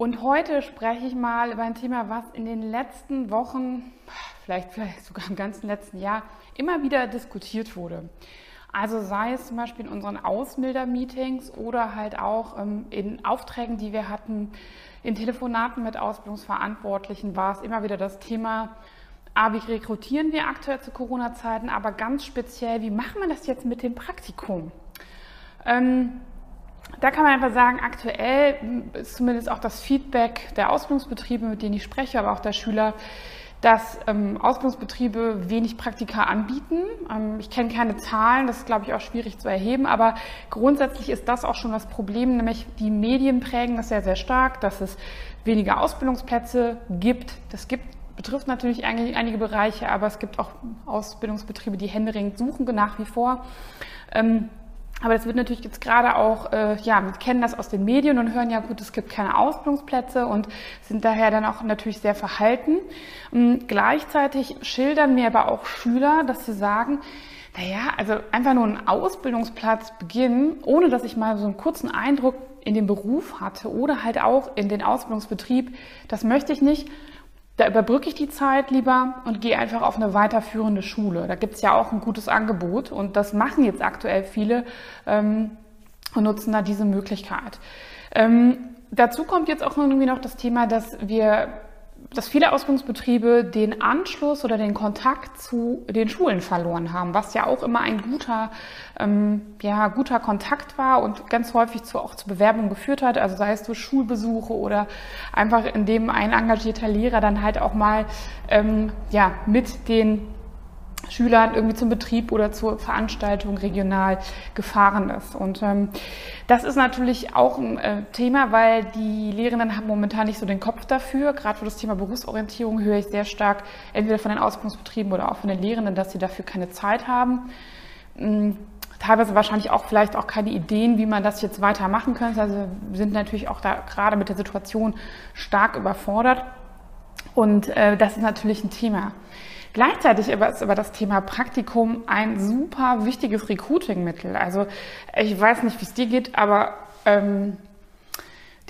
Und heute spreche ich mal über ein Thema, was in den letzten Wochen, vielleicht, vielleicht sogar im ganzen letzten Jahr, immer wieder diskutiert wurde. Also sei es zum Beispiel in unseren Ausbilder-Meetings oder halt auch ähm, in Aufträgen, die wir hatten, in Telefonaten mit Ausbildungsverantwortlichen war es immer wieder das Thema, ah, wie rekrutieren wir aktuell zu Corona-Zeiten, aber ganz speziell, wie machen wir das jetzt mit dem Praktikum? Ähm, da kann man einfach sagen, aktuell ist zumindest auch das Feedback der Ausbildungsbetriebe, mit denen ich spreche, aber auch der Schüler, dass ähm, Ausbildungsbetriebe wenig Praktika anbieten. Ähm, ich kenne keine Zahlen, das ist, glaube ich, auch schwierig zu erheben, aber grundsätzlich ist das auch schon das Problem, nämlich die Medien prägen das sehr, sehr stark, dass es weniger Ausbildungsplätze gibt. Das gibt betrifft natürlich einige Bereiche, aber es gibt auch Ausbildungsbetriebe, die händeringend suchen nach wie vor. Ähm, aber das wird natürlich jetzt gerade auch, äh, ja, wir kennen das aus den Medien und hören ja gut, es gibt keine Ausbildungsplätze und sind daher dann auch natürlich sehr verhalten. Und ähm, gleichzeitig schildern mir aber auch Schüler, dass sie sagen, naja, also einfach nur einen Ausbildungsplatz beginnen, ohne dass ich mal so einen kurzen Eindruck in den Beruf hatte oder halt auch in den Ausbildungsbetrieb, das möchte ich nicht. Da überbrücke ich die Zeit lieber und gehe einfach auf eine weiterführende Schule. Da gibt es ja auch ein gutes Angebot und das machen jetzt aktuell viele ähm, und nutzen da diese Möglichkeit. Ähm, dazu kommt jetzt auch irgendwie noch das Thema, dass wir dass viele Ausbildungsbetriebe den Anschluss oder den Kontakt zu den Schulen verloren haben, was ja auch immer ein guter, ähm, ja, guter Kontakt war und ganz häufig zu, auch zu Bewerbungen geführt hat. Also sei es durch Schulbesuche oder einfach indem ein engagierter Lehrer dann halt auch mal ähm, ja, mit den Schülern irgendwie zum Betrieb oder zur Veranstaltung regional gefahren ist. Und ähm, das ist natürlich auch ein äh, Thema, weil die Lehrenden haben momentan nicht so den Kopf dafür. Gerade für das Thema Berufsorientierung höre ich sehr stark, entweder von den Ausbildungsbetrieben oder auch von den Lehrenden, dass sie dafür keine Zeit haben. Ähm, teilweise wahrscheinlich auch vielleicht auch keine Ideen, wie man das jetzt weitermachen könnte. Also sind natürlich auch da gerade mit der Situation stark überfordert. Und äh, das ist natürlich ein Thema. Gleichzeitig ist aber das Thema Praktikum ein super wichtiges Recruiting-Mittel. Also ich weiß nicht, wie es dir geht, aber ähm,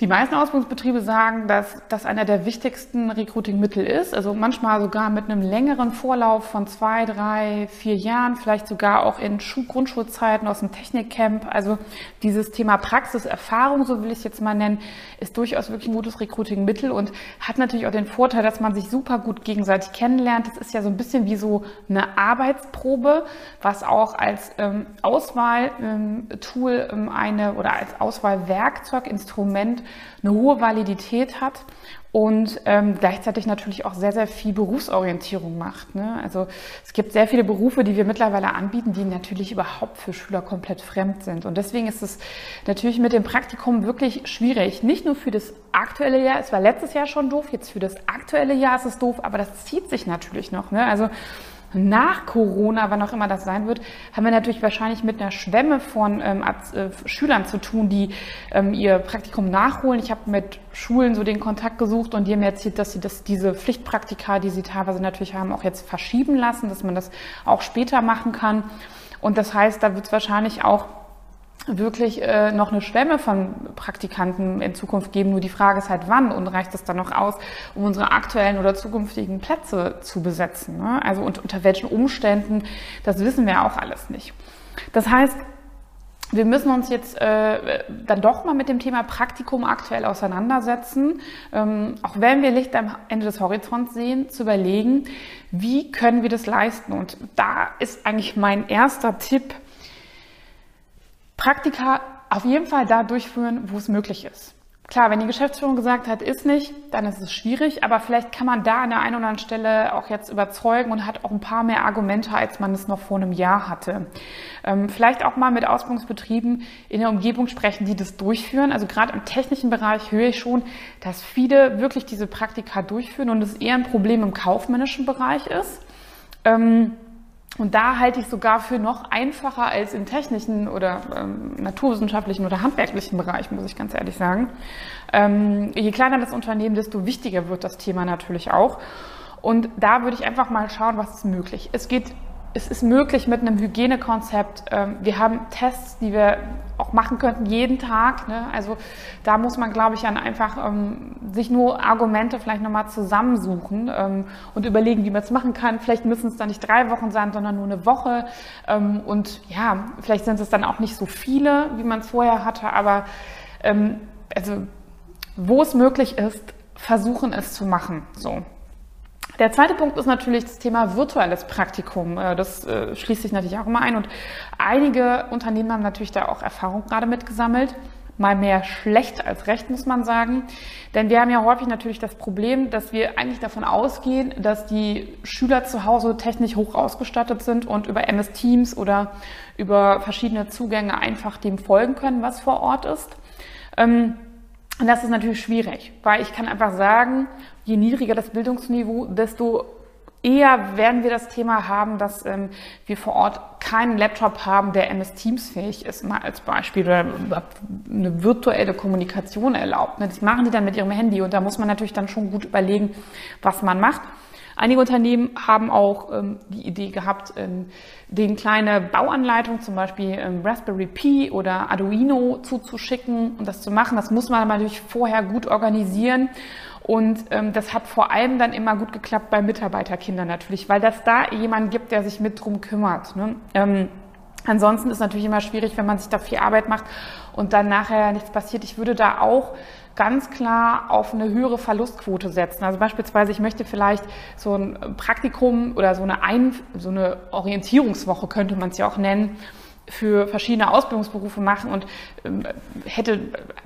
die meisten Ausbildungsbetriebe sagen, dass das einer der wichtigsten Recruiting-Mittel ist. Also manchmal sogar mit einem längeren Vorlauf von zwei, drei, vier Jahren, vielleicht sogar auch in Grundschulzeiten aus dem Technikcamp. Also dieses Thema Praxiserfahrung, so will ich es jetzt mal nennen, ist durchaus wirklich ein gutes Recruiting-Mittel und hat natürlich auch den Vorteil, dass man sich super gut gegenseitig kennenlernt. Das ist ja so ein bisschen wie so eine Arbeitsprobe, was auch als ähm, Auswahltool ähm, eine oder als Auswahlwerkzeug, Instrument eine hohe Validität hat und ähm, gleichzeitig natürlich auch sehr, sehr viel Berufsorientierung macht. Ne? Also es gibt sehr viele Berufe, die wir mittlerweile anbieten, die natürlich überhaupt für Schüler komplett fremd sind. Und deswegen ist es natürlich mit dem Praktikum wirklich schwierig. Nicht nur für das aktuelle Jahr, es war letztes Jahr schon doof, jetzt für das aktuelle Jahr ist es doof, aber das zieht sich natürlich noch. Ne? Also nach Corona, wann auch immer das sein wird, haben wir natürlich wahrscheinlich mit einer Schwemme von ähm, äh, Schülern zu tun, die ähm, ihr Praktikum nachholen. Ich habe mit Schulen so den Kontakt gesucht und die haben erzählt, dass sie das, diese Pflichtpraktika, die sie teilweise natürlich haben, auch jetzt verschieben lassen, dass man das auch später machen kann. Und das heißt, da wird es wahrscheinlich auch wirklich äh, noch eine Schwemme von Praktikanten in Zukunft geben. Nur die Frage ist halt, wann und reicht es dann noch aus, um unsere aktuellen oder zukünftigen Plätze zu besetzen? Ne? Also und unter welchen Umständen, das wissen wir auch alles nicht. Das heißt, wir müssen uns jetzt äh, dann doch mal mit dem Thema Praktikum aktuell auseinandersetzen, ähm, auch wenn wir Licht am Ende des Horizonts sehen, zu überlegen, wie können wir das leisten. Und da ist eigentlich mein erster Tipp, Praktika auf jeden Fall da durchführen, wo es möglich ist. Klar, wenn die Geschäftsführung gesagt hat, ist nicht, dann ist es schwierig, aber vielleicht kann man da an der einen oder anderen Stelle auch jetzt überzeugen und hat auch ein paar mehr Argumente, als man es noch vor einem Jahr hatte. Ähm, vielleicht auch mal mit Ausbildungsbetrieben in der Umgebung sprechen, die das durchführen. Also gerade im technischen Bereich höre ich schon, dass viele wirklich diese Praktika durchführen und es eher ein Problem im kaufmännischen Bereich ist. Und da halte ich sogar für noch einfacher als im technischen oder ähm, naturwissenschaftlichen oder handwerklichen Bereich, muss ich ganz ehrlich sagen. Ähm, je kleiner das Unternehmen, desto wichtiger wird das Thema natürlich auch. Und da würde ich einfach mal schauen, was ist möglich. Es geht es ist möglich mit einem Hygienekonzept. Ähm, wir haben Tests, die wir auch machen könnten jeden Tag. Ne? Also da muss man, glaube ich, dann einfach ähm, sich nur Argumente vielleicht nochmal zusammensuchen ähm, und überlegen, wie man es machen kann. Vielleicht müssen es dann nicht drei Wochen sein, sondern nur eine Woche. Und ja, vielleicht sind es dann auch nicht so viele, wie man es vorher hatte. Aber also, wo es möglich ist, versuchen es zu machen. So. Der zweite Punkt ist natürlich das Thema virtuelles Praktikum. Äh, das äh, schließt sich natürlich auch immer ein und einige Unternehmen haben natürlich da auch Erfahrung gerade mitgesammelt. Mal mehr schlecht als recht, muss man sagen. Denn wir haben ja häufig natürlich das Problem, dass wir eigentlich davon ausgehen, dass die Schüler zu Hause technisch hoch ausgestattet sind und über MS Teams oder über verschiedene Zugänge einfach dem folgen können, was vor Ort ist. Ähm, und das ist natürlich schwierig, weil ich kann einfach sagen, je niedriger das Bildungsniveau, desto eher werden wir das Thema haben, dass ähm, wir vor Ort keinen Laptop haben, der MS Teams fähig ist, mal als Beispiel, oder eine virtuelle Kommunikation erlaubt. Ne? Das machen die dann mit ihrem Handy und da muss man natürlich dann schon gut überlegen, was man macht. Einige Unternehmen haben auch ähm, die Idee gehabt, ähm, den kleine Bauanleitung, zum Beispiel ähm, Raspberry Pi oder Arduino zuzuschicken und das zu machen. Das muss man natürlich vorher gut organisieren. Und ähm, das hat vor allem dann immer gut geklappt bei Mitarbeiterkindern natürlich, weil das da jemand gibt, der sich mit drum kümmert. Ne? Ähm, ansonsten ist natürlich immer schwierig, wenn man sich da viel Arbeit macht und dann nachher nichts passiert. Ich würde da auch ganz klar auf eine höhere Verlustquote setzen. Also beispielsweise, ich möchte vielleicht so ein Praktikum oder so eine, ein so eine Orientierungswoche, könnte man es ja auch nennen, für verschiedene Ausbildungsberufe machen und ähm, hätte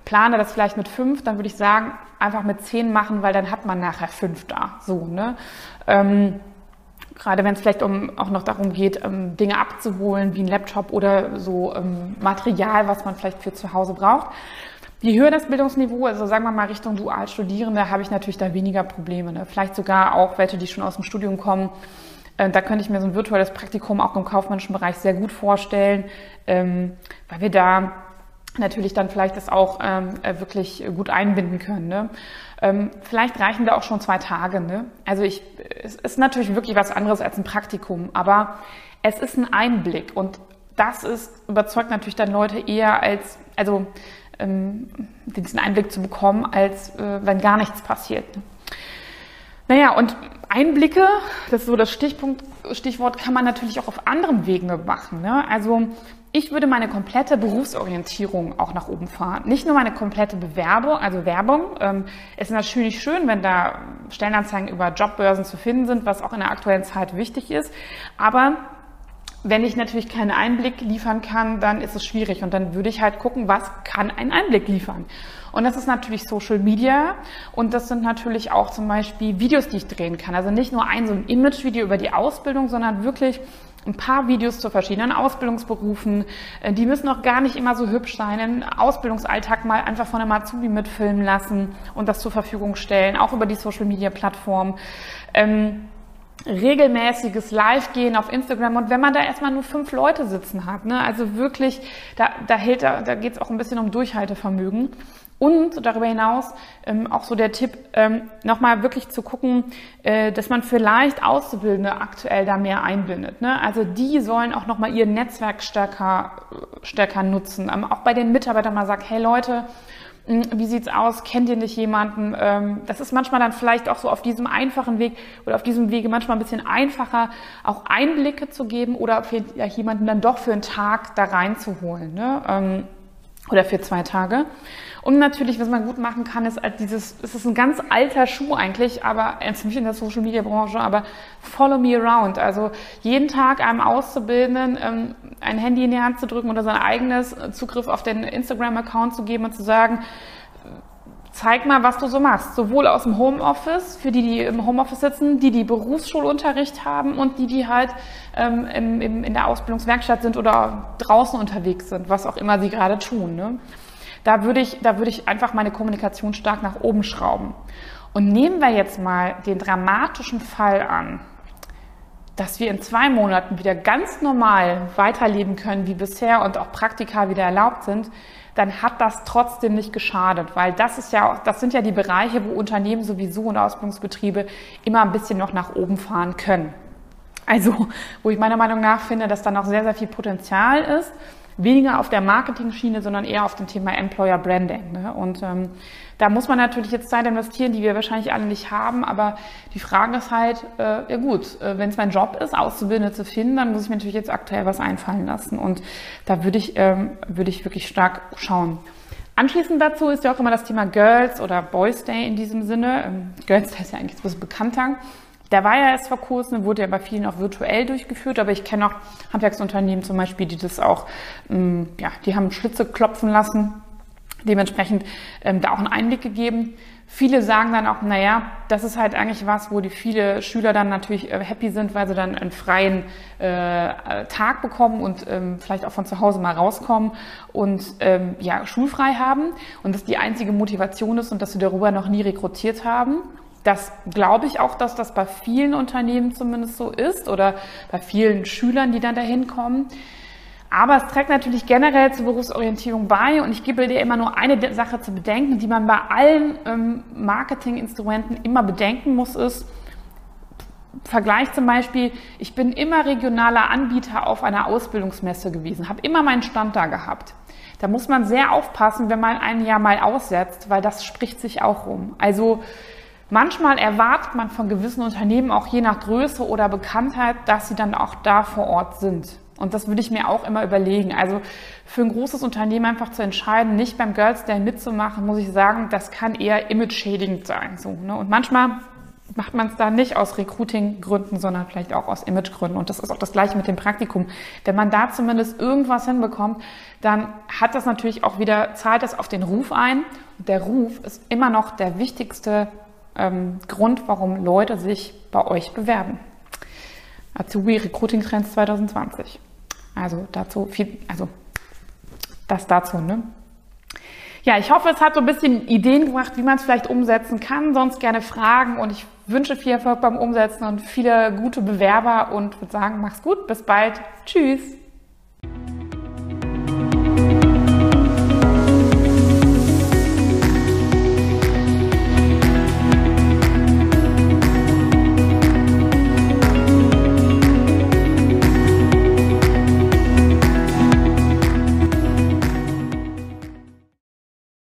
plane das vielleicht mit fünf, dann würde ich sagen, einfach mit zehn machen, weil dann hat man nachher fünf da. So, ne? Ähm, gerade wenn es vielleicht um, auch noch darum geht, ähm, Dinge abzuholen, wie ein Laptop oder so ähm, Material, was man vielleicht für zu Hause braucht. Je höher das Bildungsniveau, also sagen wir mal Richtung Dualstudierende, habe ich natürlich da weniger Probleme. Ne? Vielleicht sogar auch welche, die schon aus dem Studium kommen, äh, da könnte ich mir so ein virtuelles Praktikum auch im kaufmännischen Bereich sehr gut vorstellen, ähm, weil wir da natürlich dann vielleicht das auch ähm, äh, wirklich gut einbinden können. Ne? Ähm, vielleicht reichen da auch schon zwei Tage. Ne? Also ich, es ist natürlich wirklich was anderes als ein Praktikum, aber es ist ein Einblick und das ist, überzeugt natürlich dann Leute eher als, also ähm, diesen Einblick zu bekommen, als äh, wenn gar nichts passiert. Ne? Naja, und Einblicke, das ist so das Stichpunkt, Stichwort, kann man natürlich auch auf anderen Wegen machen. Ne? Also ich würde meine komplette Berufsorientierung auch nach oben fahren. Nicht nur meine komplette Bewerbung, also Werbung. Ähm, es ist natürlich schön, wenn da Stellenanzeigen über Jobbörsen zu finden sind, was auch in der aktuellen Zeit wichtig ist. Aber wenn ich natürlich keinen Einblick liefern kann, dann ist es schwierig. Und dann würde ich halt gucken, was kann ein Einblick liefern. Und das ist natürlich Social Media und das sind natürlich auch zum Beispiel Videos, die ich drehen kann. Also nicht nur ein so ein Image-Video über die Ausbildung, sondern wirklich ein paar Videos zu verschiedenen Ausbildungsberufen. Äh, die müssen auch gar nicht immer so hübsch sein. Den Ausbildungsalltag mal einfach von einem Azubi mitfilmen lassen und das zur Verfügung stellen, auch über die Social Media Plattform. Ähm, regelmäßiges Live-Gehen auf Instagram und wenn man da erstmal nur fünf Leute sitzen hat, ne, also wirklich, da, da, hält, da, da geht es auch ein bisschen um Durchhaltevermögen. Und darüber hinaus ähm, auch so der Tipp, ähm, nochmal wirklich zu gucken, äh, dass man vielleicht Auszubildende aktuell da mehr einbindet. Ne? Also die sollen auch nochmal ihr Netzwerk stärker, stärker nutzen. Ähm, auch bei den Mitarbeitern mal sagt, hey Leute, wie sieht's aus? Kennt ihr nicht jemanden? Ähm, das ist manchmal dann vielleicht auch so auf diesem einfachen Weg oder auf diesem Wege manchmal ein bisschen einfacher, auch Einblicke zu geben oder ja, jemanden dann doch für einen Tag da reinzuholen. Ne? Ähm, oder für zwei Tage. Und natürlich, was man gut machen kann, ist halt dieses, es ist ein ganz alter Schuh eigentlich, aber ziemlich in der Social Media Branche, aber follow me around. Also jeden Tag einem Auszubildenden ähm, ein Handy in die Hand zu drücken oder sein eigenes Zugriff auf den Instagram-Account zu geben und zu sagen, zeig mal, was du so machst. Sowohl aus dem Homeoffice, für die, die im Homeoffice sitzen, die, die Berufsschulunterricht haben und die, die halt ähm, im, im, in der Ausbildungswerkstatt sind oder draußen unterwegs sind, was auch immer sie gerade tun. Ne? Da würde ich, da würde ich einfach meine Kommunikation stark nach oben schrauben. Und nehmen wir jetzt mal den dramatischen Fall an, dass wir in zwei Monaten wieder ganz normal weiterleben können wie bisher und auch Praktika wieder erlaubt sind, dann hat das trotzdem nicht geschadet, weil das ist ja, das sind ja die Bereiche, wo Unternehmen sowieso und Ausbildungsbetriebe immer ein bisschen noch nach oben fahren können. Also, wo ich meiner Meinung nach finde, dass da noch sehr, sehr viel Potenzial ist weniger auf der Marketing-Schiene, sondern eher auf dem Thema Employer Branding. Ne? Und ähm, da muss man natürlich jetzt Zeit investieren, die wir wahrscheinlich alle nicht haben. Aber die Frage ist halt, äh, ja gut, äh, wenn es mein Job ist, Auszubildende zu finden, dann muss ich mir natürlich jetzt aktuell was einfallen lassen. Und da würde ich, ähm, würde ich wirklich stark schauen. Anschließend dazu ist ja auch immer das Thema Girls oder Boys Day in diesem Sinne. Ähm, Girls Day ist ja eigentlich etwas bekannter. Der war ja erst vor kurzem, wurde ja bei vielen auch virtuell durchgeführt, aber ich kenne auch Handwerksunternehmen zum Beispiel, die das auch, ähm, ja, die haben Schlitze klopfen lassen, dementsprechend ähm, da auch einen Einblick gegeben. Viele sagen dann auch, naja, das ist halt eigentlich was, wo die viele Schüler dann natürlich äh, happy sind, weil sie dann einen freien äh, Tag bekommen und ähm, vielleicht auch von zu Hause mal rauskommen und ähm, ja, schulfrei haben und das die einzige Motivation ist und dass sie darüber noch nie rekrutiert haben. Das glaube ich auch, dass das bei vielen Unternehmen zumindest so ist oder bei vielen Schülern, die dann dahin kommen. Aber es trägt natürlich generell zur Berufsorientierung bei und ich gebe dir immer nur eine Sache zu bedenken, die man bei allen ähm, Marketinginstrumenten immer bedenken muss, ist, Vergleich zum Beispiel, ich bin immer regionaler Anbieter auf einer Ausbildungsmesse gewesen, habe immer meinen Stand da gehabt. Da muss man sehr aufpassen, wenn man ein Jahr mal aussetzt, weil das spricht sich auch rum. Also Manchmal erwartet man von gewissen Unternehmen auch je nach Größe oder Bekanntheit, dass sie dann auch da vor Ort sind. Und das würde ich mir auch immer überlegen. Also für ein großes Unternehmen einfach zu entscheiden, nicht beim Girls Day mitzumachen, muss ich sagen, das kann eher image-schädigend sein. So, ne? Und manchmal macht man es da nicht aus Recruiting-Gründen, sondern vielleicht auch aus Image-Gründen. Und das ist auch das Gleiche mit dem Praktikum. Wenn man da zumindest irgendwas hinbekommt, dann hat das natürlich auch wieder, zahlt das auf den Ruf ein. Und der Ruf ist immer noch der wichtigste ähm, Grund, warum Leute sich bei euch bewerben. Azubi Recruiting Trends 2020. Also dazu viel, also das dazu, ne? Ja, ich hoffe, es hat so ein bisschen Ideen gebracht, wie man es vielleicht umsetzen kann. Sonst gerne Fragen und ich wünsche viel Erfolg beim Umsetzen und viele gute Bewerber und würde sagen, mach's gut, bis bald. Tschüss.